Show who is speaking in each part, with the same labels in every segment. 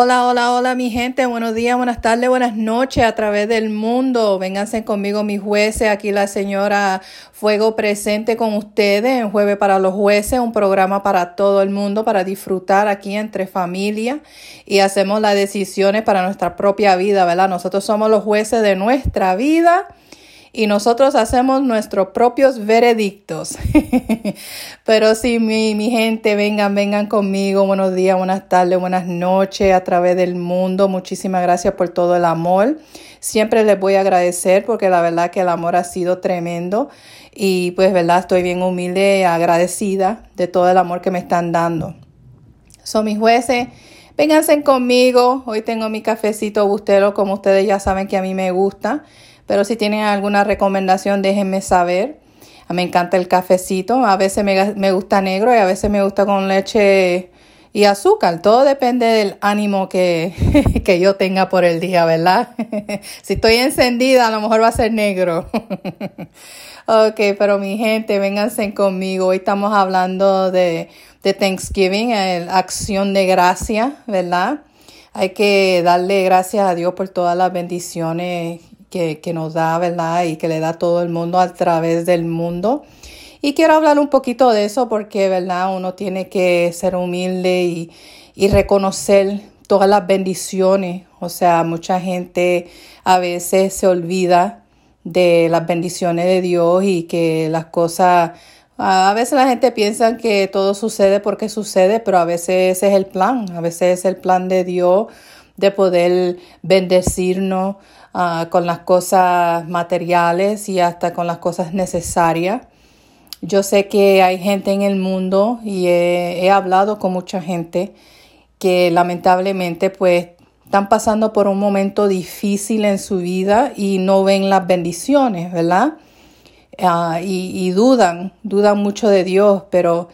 Speaker 1: Hola, hola, hola mi gente, buenos días, buenas tardes, buenas noches a través del mundo. Vénganse conmigo mis jueces, aquí la señora Fuego presente con ustedes en Jueves para los Jueces, un programa para todo el mundo, para disfrutar aquí entre familia y hacemos las decisiones para nuestra propia vida, ¿verdad? Nosotros somos los jueces de nuestra vida y nosotros hacemos nuestros propios veredictos. Pero sí, mi, mi, gente, vengan, vengan conmigo. Buenos días, buenas tardes, buenas noches a través del mundo. Muchísimas gracias por todo el amor. Siempre les voy a agradecer porque la verdad que el amor ha sido tremendo y pues verdad estoy bien humilde y agradecida de todo el amor que me están dando. Son mis jueces. Vénganse conmigo. Hoy tengo mi cafecito bustelo, como ustedes ya saben que a mí me gusta. Pero si tienen alguna recomendación, déjenme saber. Me encanta el cafecito. A veces me, gusta negro y a veces me gusta con leche y azúcar. Todo depende del ánimo que, que yo tenga por el día, ¿verdad? si estoy encendida, a lo mejor va a ser negro. ok, pero mi gente, vénganse conmigo. Hoy estamos hablando de, de Thanksgiving, acción de gracia, ¿verdad? Hay que darle gracias a Dios por todas las bendiciones que, que nos da, ¿verdad? Y que le da a todo el mundo a través del mundo. Y quiero hablar un poquito de eso porque, ¿verdad? Uno tiene que ser humilde y, y reconocer todas las bendiciones. O sea, mucha gente a veces se olvida de las bendiciones de Dios y que las cosas, a veces la gente piensa que todo sucede porque sucede, pero a veces ese es el plan, a veces es el plan de Dios de poder bendecirnos, Ah, con las cosas materiales y hasta con las cosas necesarias. Yo sé que hay gente en el mundo y he, hablado con mucha gente que lamentablemente pues están pasando por un momento difícil en su vida y no ven las bendiciones, ¿verdad? Ah, y, dudan, dudan mucho de Dios, pero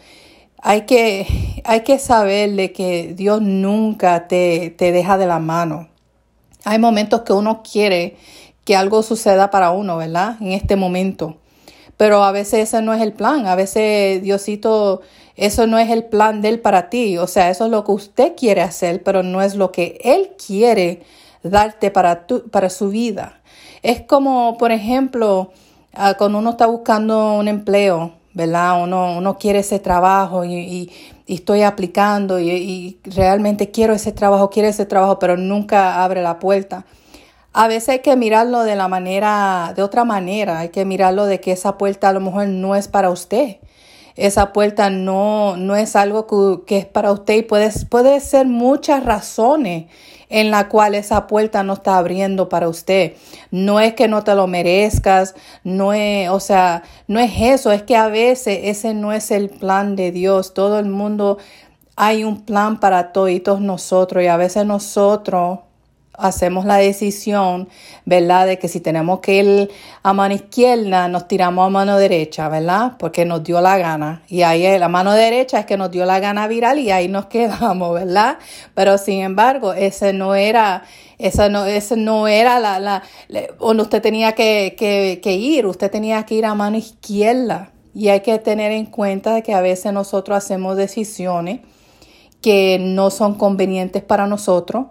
Speaker 1: hay que, hay que saber de que Dios nunca te, te deja de la mano. Hay momentos que uno quiere que algo suceda para uno, ¿verdad? En este momento. Pero a veces ese no es el plan. A veces Diosito, eso no es el plan de Él para ti. O sea, eso es lo que usted quiere hacer, pero no es lo que Él quiere darte para, tu, para su vida. Es como, por ejemplo, ah, cuando uno está buscando un empleo, ¿verdad? Uno, uno quiere ese trabajo y, estoy aplicando y, realmente quiero ese trabajo, quiero ese trabajo, pero nunca abre la puerta. A veces hay que mirarlo de la manera, de otra manera, hay que mirarlo de que esa puerta a lo mejor no es para usted. Esa puerta no, no es algo que, que es para usted y puede, puede ser muchas razones en la cual esa puerta no está abriendo para usted. No es que no te lo merezcas, no es, o sea, no es eso, es que a veces ese no es el plan de Dios. Todo el mundo hay un plan para todos nosotros y a veces nosotros hacemos la decisión, ¿verdad? De que si tenemos que ir a mano izquierda, nos tiramos a mano derecha, ¿verdad? Porque nos dio la gana. Y ahí la mano derecha es que nos dio la gana viral y ahí nos quedamos, ¿verdad? Pero sin embargo, ese no era, esa no, ese no era la, la, donde usted tenía que, que, que ir, usted tenía que ir a mano izquierda. Y hay que tener en cuenta de que a veces nosotros hacemos decisiones que no son convenientes para nosotros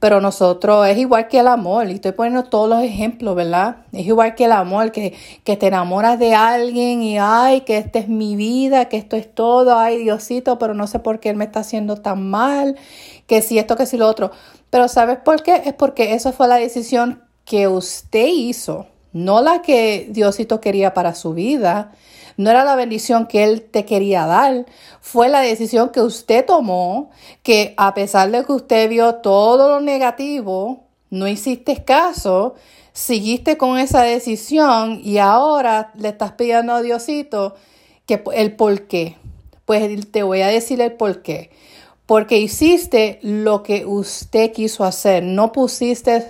Speaker 1: pero nosotros es igual que el amor, y estoy poniendo todos los ejemplos, ¿verdad? Es igual que el amor, que, que te enamoras de alguien y, ay, que esta es mi vida, que esto es todo, ay, Diosito, pero no sé por qué él me está haciendo tan mal, que si esto, que si lo otro. Pero ¿sabes por qué? Es porque esa fue la decisión que usted hizo, no la que Diosito quería para su vida no era la bendición que Él te quería dar, fue la decisión que usted tomó, que a pesar de que usted vio todo lo negativo, no hiciste caso, seguiste con esa decisión y ahora le estás pidiendo a Diosito que el por qué. Pues te voy a decir el por qué. Porque hiciste lo que usted quiso hacer, no pusiste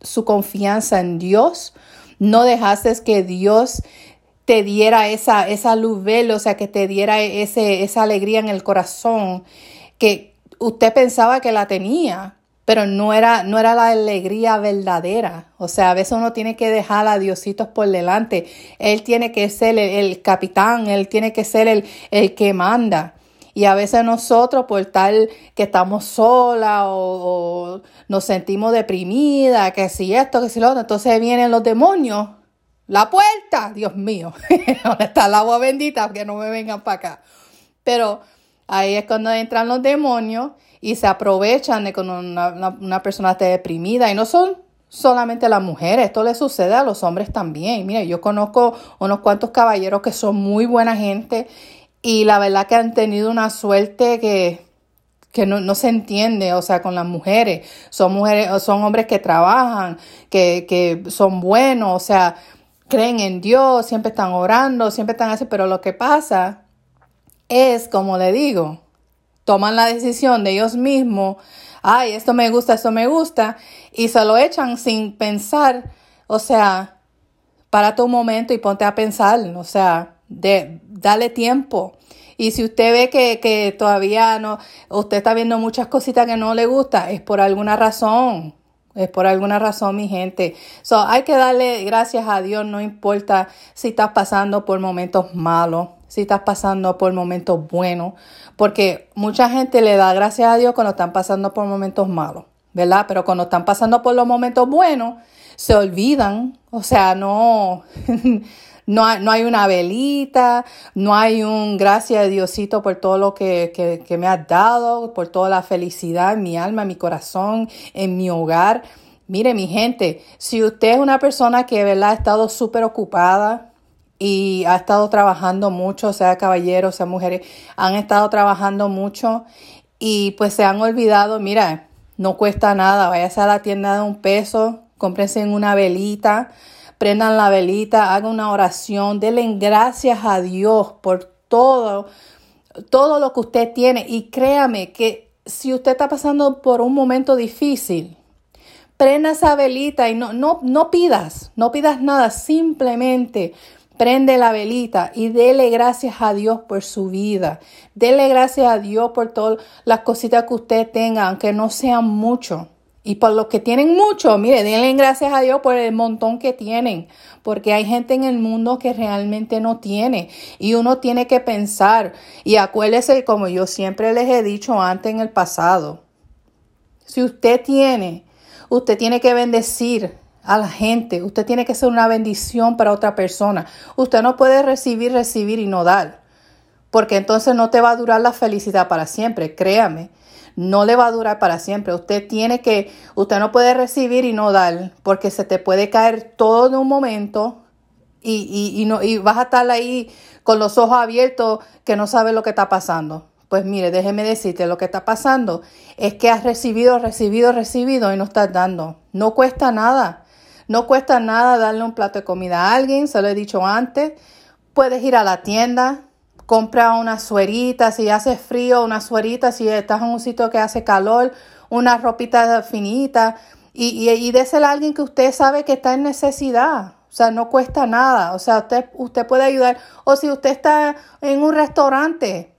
Speaker 1: su confianza en Dios, no dejaste que Dios te diera esa, esa luz verde, o sea, que te diera ese, esa alegría en el corazón que usted pensaba que la tenía, pero no era, no era la alegría verdadera. O sea, a veces uno tiene que dejar a Diositos por delante. Él tiene que ser el, capitán, él tiene que ser el, el que manda. Y a veces nosotros, por tal que estamos solas o, nos sentimos deprimidas, que si esto, que si lo otro, entonces vienen los demonios. La puerta, Dios mío, ¿dónde está el agua bendita? Que no me vengan para acá. Pero ahí es cuando entran los demonios y se aprovechan de cuando una, persona esté deprimida. Y no son solamente las mujeres, esto le sucede a los hombres también. Mire, yo conozco unos cuantos caballeros que son muy buena gente y la verdad que han tenido una suerte que, que no, se entiende, o sea, con las mujeres. Son mujeres, son hombres que trabajan, que, que son buenos, o sea, creen en Dios, siempre están orando, siempre están así, pero lo que pasa es, como le digo, toman la decisión de ellos mismos ay, esto me gusta, esto me gusta, y se lo echan sin pensar, o sea, para tu momento y ponte a pensar, o sea, de, dale tiempo. Y si usted ve que, que todavía no, usted está viendo muchas cositas que no le gusta, es por alguna razón. Es por alguna razón, mi gente. So, hay que darle gracias a Dios, no importa si estás pasando por momentos malos, si estás pasando por momentos buenos, porque mucha gente le da gracias a Dios cuando están pasando por momentos malos, ¿verdad? Pero cuando están pasando por los momentos buenos, se olvidan, o sea, no, no, hay, no hay una velita, no hay un gracias Diosito por todo lo que, que, que me has dado, por toda la felicidad en mi alma, en mi corazón, en mi hogar. Mire, mi gente, si usted es una persona que, ¿verdad?, ha estado súper ocupada, y ha estado trabajando mucho, sea caballeros, sea mujeres, han estado trabajando mucho y pues se han olvidado, mira, no cuesta nada, váyase a la tienda de un peso, cómprense una velita, prendan la velita, hagan una oración, denle gracias a Dios por todo, todo lo que usted tiene y créame que si usted está pasando por un momento difícil, prenda esa velita y no, no, no pidas, no pidas nada, simplemente Prende la velita y dele gracias a Dios por su vida. Dele gracias a Dios por todas las cositas que usted tenga, aunque no sean mucho. Y por los que tienen mucho, mire, denle gracias a Dios por el montón que tienen, porque hay gente en el mundo que realmente no tiene y uno tiene que pensar. Y acuérdese, como yo siempre les he dicho antes en el pasado, si usted tiene, usted tiene que bendecir a la gente. Usted tiene que ser una bendición para otra persona. Usted no puede recibir, recibir y no dar. Porque entonces no te va a durar la felicidad para siempre. Créame, no le va a durar para siempre. Usted tiene que, usted no puede recibir y no dar. Porque se te puede caer todo de un momento y, y, no, y vas a estar ahí con los ojos abiertos que no sabes lo que está pasando. Pues mire, déjeme decirte, lo que está pasando es que has recibido, recibido, recibido y no estás dando. No cuesta nada. No cuesta nada darle un plato de comida a alguien, se lo he dicho antes. Puedes ir a la tienda, compra una suerita, si hace frío, una suerita, si estás en un sitio que hace calor, una ropita finita y, y, y désela a alguien que usted sabe que está en necesidad. O sea, no cuesta nada. O sea, usted, usted puede ayudar. O si usted está en un restaurante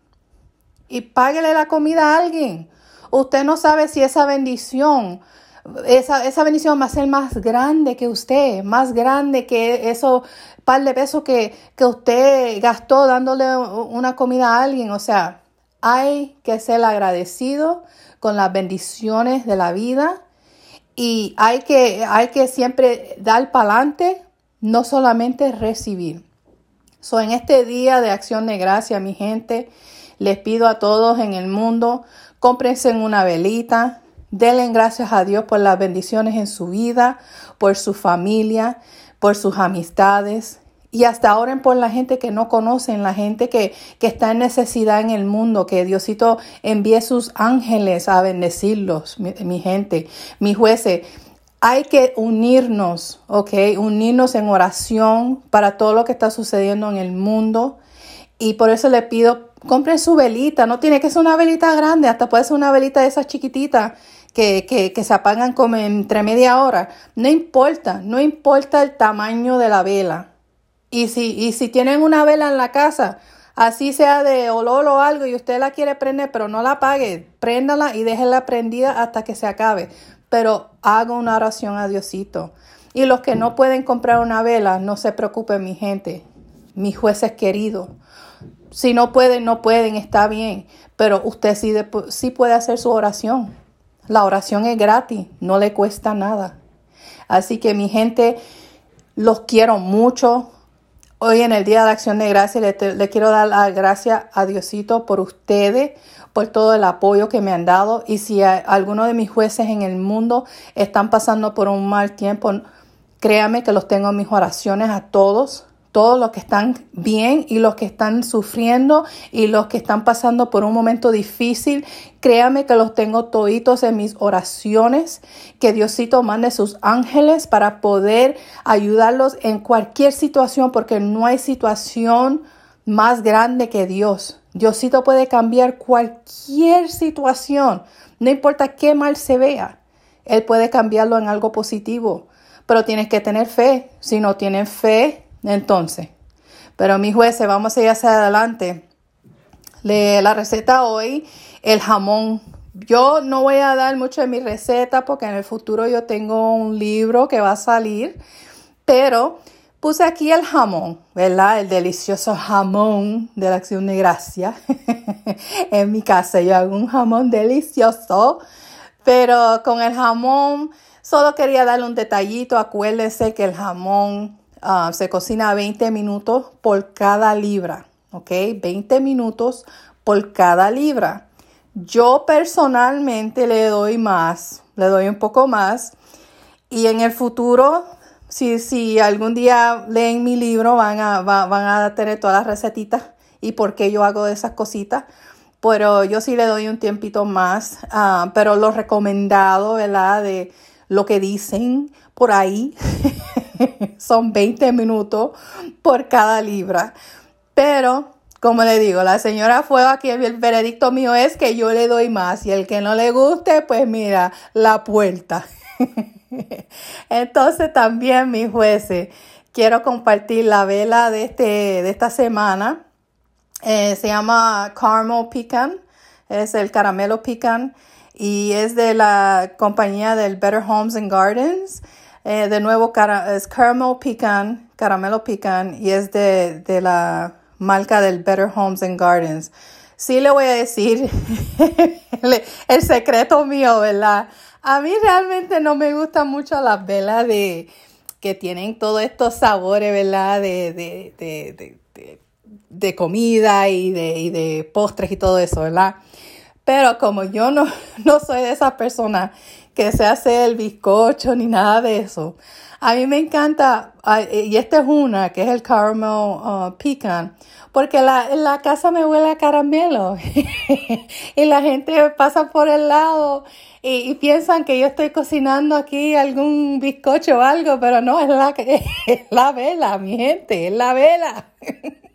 Speaker 1: y páguele la comida a alguien. Usted no sabe si esa bendición esa, esa bendición va a ser más grande que usted, más grande que eso par de pesos que, que usted gastó dándole una comida a alguien. O sea, hay que ser agradecido con las bendiciones de la vida y hay que, hay que siempre dar para adelante, no solamente recibir. So, en este día de acción de gracia, mi gente, les pido a todos en el mundo, cómprense una velita, Denle gracias a Dios por las bendiciones en su vida, por su familia, por sus amistades. Y hasta oren por la gente que no conocen, la gente que, que está en necesidad en el mundo, que Diosito envíe sus ángeles a bendecirlos, mi, gente, mis jueces. Hay que unirnos, ¿ok? Unirnos en oración para todo lo que está sucediendo en el mundo. Y por eso le pido, compren su velita. No tiene que ser una velita grande, hasta puede ser una velita de esas chiquititas que, se apagan como entre media hora. No importa, no importa el tamaño de la vela. Y si, y si tienen una vela en la casa, así sea de olor o algo y usted la quiere prender, pero no la apague, préndala y déjela prendida hasta que se acabe. Pero haga una oración a Diosito. Y los que no pueden comprar una vela, no se preocupen, mi gente, mis jueces queridos. Si no pueden, no pueden, está bien, pero usted sí, puede hacer su oración. La oración es gratis, no le cuesta nada. Así que mi gente, los quiero mucho. Hoy en el Día de Acción de Gracia le, quiero dar la gracia a Diosito por ustedes, por todo el apoyo que me han dado. Y si alguno de mis jueces en el mundo están pasando por un mal tiempo, créame que los tengo en mis oraciones a todos todos los que están bien y los que están sufriendo y los que están pasando por un momento difícil. Créame que los tengo toditos en mis oraciones. Que Diosito mande sus ángeles para poder ayudarlos en cualquier situación, porque no hay situación más grande que Dios. Diosito puede cambiar cualquier situación, no importa qué mal se vea. Él puede cambiarlo en algo positivo, pero tienes que tener fe. Si no tienes fe, entonces, pero mis jueces, vamos a ir hacia adelante. la receta hoy, el jamón. Yo no voy a dar mucho de mi receta porque en el futuro yo tengo un libro que va a salir, pero puse aquí el jamón, ¿verdad? El delicioso jamón de la acción de gracia. en mi casa yo hago un jamón delicioso, pero con el jamón solo quería darle un detallito. Acuérdense que el jamón Ah, se cocina 20 minutos por cada libra, ¿ok? 20 minutos por cada libra. Yo personalmente le doy más, le doy un poco más. Y en el futuro, si, si algún día leen mi libro, van a, van a tener todas las recetitas y por qué yo hago esas cositas. Pero yo sí le doy un tiempito más. Ah, pero lo recomendado, ¿verdad? De lo que dicen por ahí son 20 minutos por cada libra. Pero, como le digo, la señora fue aquí, el veredicto mío es que yo le doy más y el que no le guste, pues mira, la puerta. Entonces también, mis jueces, quiero compartir la vela de, este, de esta semana. Eh, se llama Caramel Pecan, es el caramelo pecan y es de la compañía del Better Homes and Gardens. Eh, de nuevo, es caramel pecan, caramelo pecan, y es de, la marca del Better Homes and Gardens. Sí le voy a decir el secreto mío, ¿verdad? A mí realmente no me gustan mucho las velas de que tienen todos estos sabores, ¿verdad? De, de, de, comida y de, y de postres y todo eso, ¿verdad? Pero como yo no, no soy de esas personas que se hace el bizcocho ni nada de eso. A mí me encanta, y esta es una, que es el caramel uh, pecan, porque la, la casa me huele a caramelo y la gente pasa por el lado y, piensan que yo estoy cocinando aquí algún bizcocho o algo, pero no, es la, es la vela, mi gente, es la vela.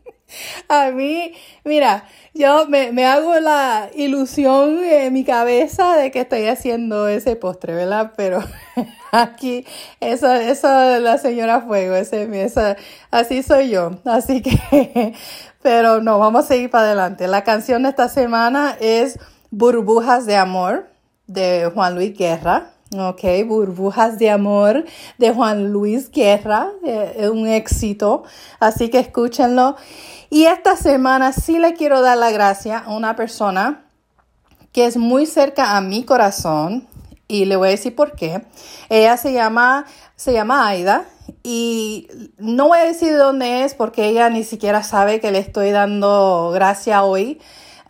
Speaker 1: A mí, mira, yo me, hago la ilusión en mi cabeza de que estoy haciendo ese postre, ¿verdad? Pero aquí, eso, eso, la señora Fuego, ese, así soy yo. Así que, pero no, vamos a seguir para adelante. La canción de esta semana es Burbujas de Amor de Juan Luis Guerra. Ok, Burbujas de Amor de Juan Luis Guerra, eh, un éxito, así que escúchenlo. Y esta semana sí le quiero dar la gracia a una persona que es muy cerca a mi corazón y le voy a decir por qué. Ella se llama, se llama Aida y no voy a decir de dónde es porque ella ni siquiera sabe que le estoy dando gracia hoy,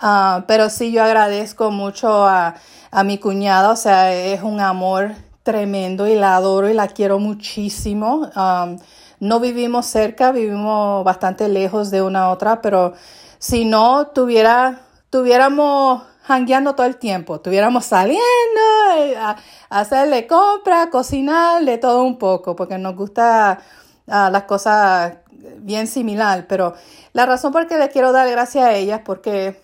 Speaker 1: ah, pero sí yo agradezco mucho a a mi cuñada, o sea, es un amor tremendo y la adoro y la quiero muchísimo. Um, no vivimos cerca, vivimos bastante lejos de una otra, pero si no tuviera, tuviéramos hangueando todo el tiempo, tuviéramos saliendo eh, a, hacerle compra, cocinarle todo un poco, porque nos gusta uh, las cosas bien similar, pero la razón por que le quiero dar gracias a ella es porque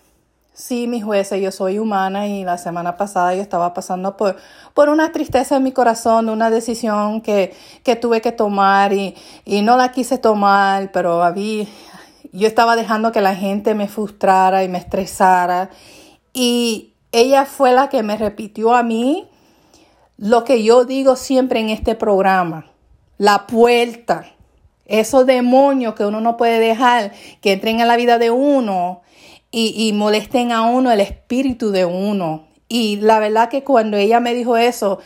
Speaker 1: Sí, mi jueces, yo soy humana y la semana pasada yo estaba pasando por, por una tristeza en mi corazón, una decisión que, que tuve que tomar y, y, no la quise tomar, pero había, yo estaba dejando que la gente me frustrara y me estresara. Y ella fue la que me repitió a mí lo que yo digo siempre en este programa, la puerta. esos demonios que uno no puede dejar que entren en la vida de uno y, y molesten a uno el espíritu de uno. Y la verdad que cuando ella me dijo eso,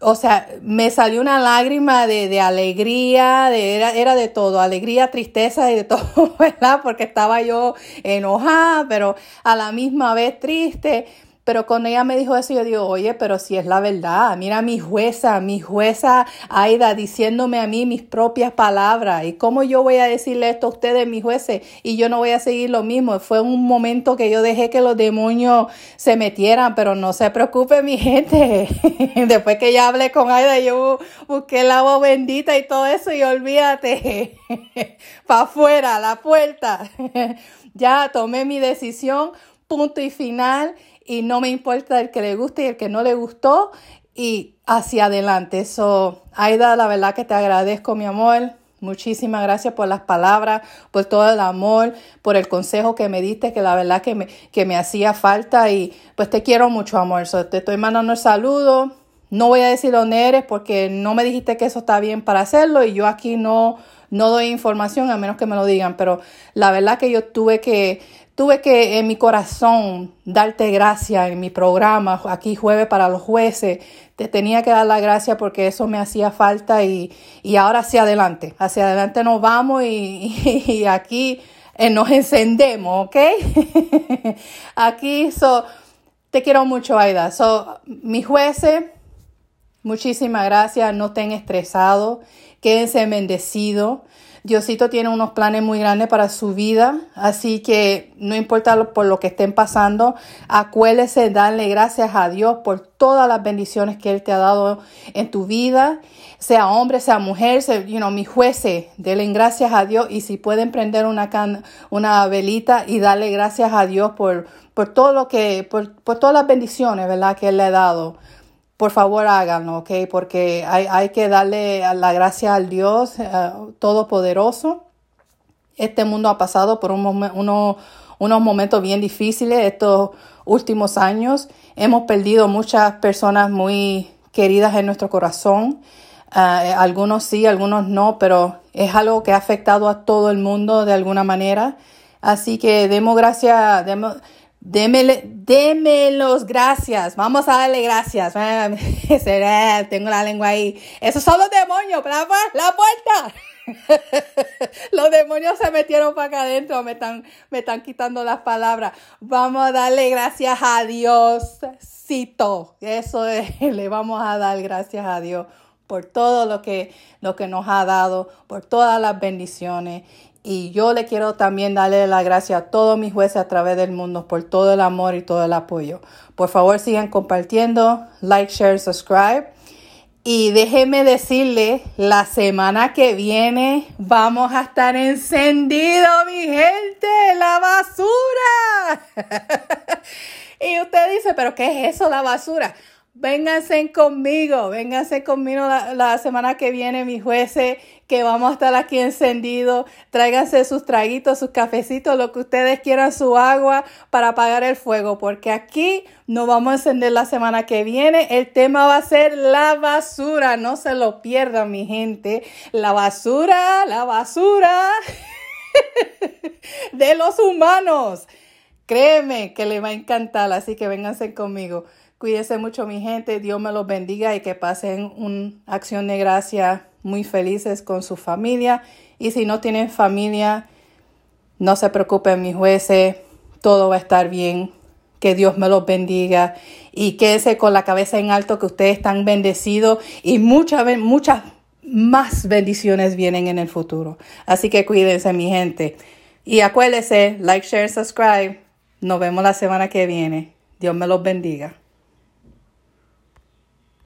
Speaker 1: o sea, me salió una lágrima de, de alegría, de, era, era, de todo, alegría, tristeza y de todo, ¿verdad? Porque estaba yo enojada, pero a la misma vez triste. Pero cuando ella me dijo eso, yo digo, oye, pero si es la verdad, mira mi jueza, mi jueza Aida diciéndome a mí mis propias palabras. ¿Y cómo yo voy a decirle esto a ustedes, mis jueces? Y yo no voy a seguir lo mismo. Fue un momento que yo dejé que los demonios se metieran, pero no se preocupe, mi gente. Después que ya hablé con Aida, yo busqué el agua bendita y todo eso y olvídate, para afuera, la puerta. ya tomé mi decisión, punto y final y no me importa el que le guste y el que no le gustó y hacia adelante. Eso, Aida, la verdad que te agradezco, mi amor. Muchísimas gracias por las palabras, por todo el amor, por el consejo que me diste, que la verdad que me, que me hacía falta y pues te quiero mucho, amor. te estoy mandando el saludo. No voy a decir dónde eres porque no me dijiste que eso está bien para hacerlo y yo aquí no, no doy información a menos que me lo digan, pero la verdad que yo tuve que Tuve que en mi corazón darte gracias en mi programa, aquí jueves para los jueces. Te tenía que dar la gracia porque eso me hacía falta y, ahora hacia adelante. Hacia adelante nos vamos y, aquí eh, nos encendemos, ¿ok? aquí, so, te quiero mucho, Aida. So, mis jueces, muchísimas gracias. No estén estresados. Quédense bendecidos. Diosito tiene unos planes muy grandes para su vida, así que no importa por lo que estén pasando, acuérdese darle gracias a Dios por todas las bendiciones que Él te ha dado en tu vida, sea hombre, sea mujer, sea, you mi jueces, denle gracias a Dios y si pueden prender una, una velita y darle gracias a Dios por, por todo lo que, por, por todas las bendiciones, ¿verdad? Que Él le ha dado por favor háganlo, ¿ok? Porque hay, hay que darle la gracia al Dios eh, Todopoderoso. Este mundo ha pasado por un uno, unos momentos bien difíciles estos últimos años. Hemos perdido muchas personas muy queridas en nuestro corazón. Uh, algunos sí, algunos no, pero es algo que ha afectado a todo el mundo de alguna manera. Así que demos gracias, demos, Démele, démelos gracias. Vamos a darle gracias. Tengo la lengua ahí. Esos son los demonios. La, la puerta. los demonios se metieron para acá adentro. Me están, me están quitando las palabras. Vamos a darle gracias a Dios. Cito. Eso es, le vamos a dar gracias a Dios por todo lo que, lo que nos ha dado, por todas las bendiciones. Y yo le quiero también darle la gracia a todos mis jueces a través del mundo por todo el amor y todo el apoyo. Por favor, sigan compartiendo, like, share, subscribe. Y déjenme decirle, la semana que viene vamos a estar encendidos, mi gente, la basura. y usted dice, pero ¿qué es eso, la basura? Vénganse conmigo, vénganse conmigo la, semana que viene, mis jueces, que vamos a estar aquí encendidos. Tráiganse sus traguitos, sus cafecitos, lo que ustedes quieran, su agua para apagar el fuego, porque aquí nos vamos a encender la semana que viene. El tema va a ser la basura, no se lo pierdan, mi gente. La basura, la basura de los humanos. Créeme que le va a encantar, así que vénganse conmigo. Cuídense mucho mi gente, Dios me los bendiga y que pasen una acción de gracia muy felices con su familia. Y si no tienen familia, no se preocupen mis jueces, todo va a estar bien. Que Dios me los bendiga y quédese con la cabeza en alto que ustedes están bendecidos y muchas, muchas más bendiciones vienen en el futuro. Así que cuídense mi gente. Y acuérdense, like, share, subscribe. Nos vemos la semana que viene. Dios me los bendiga.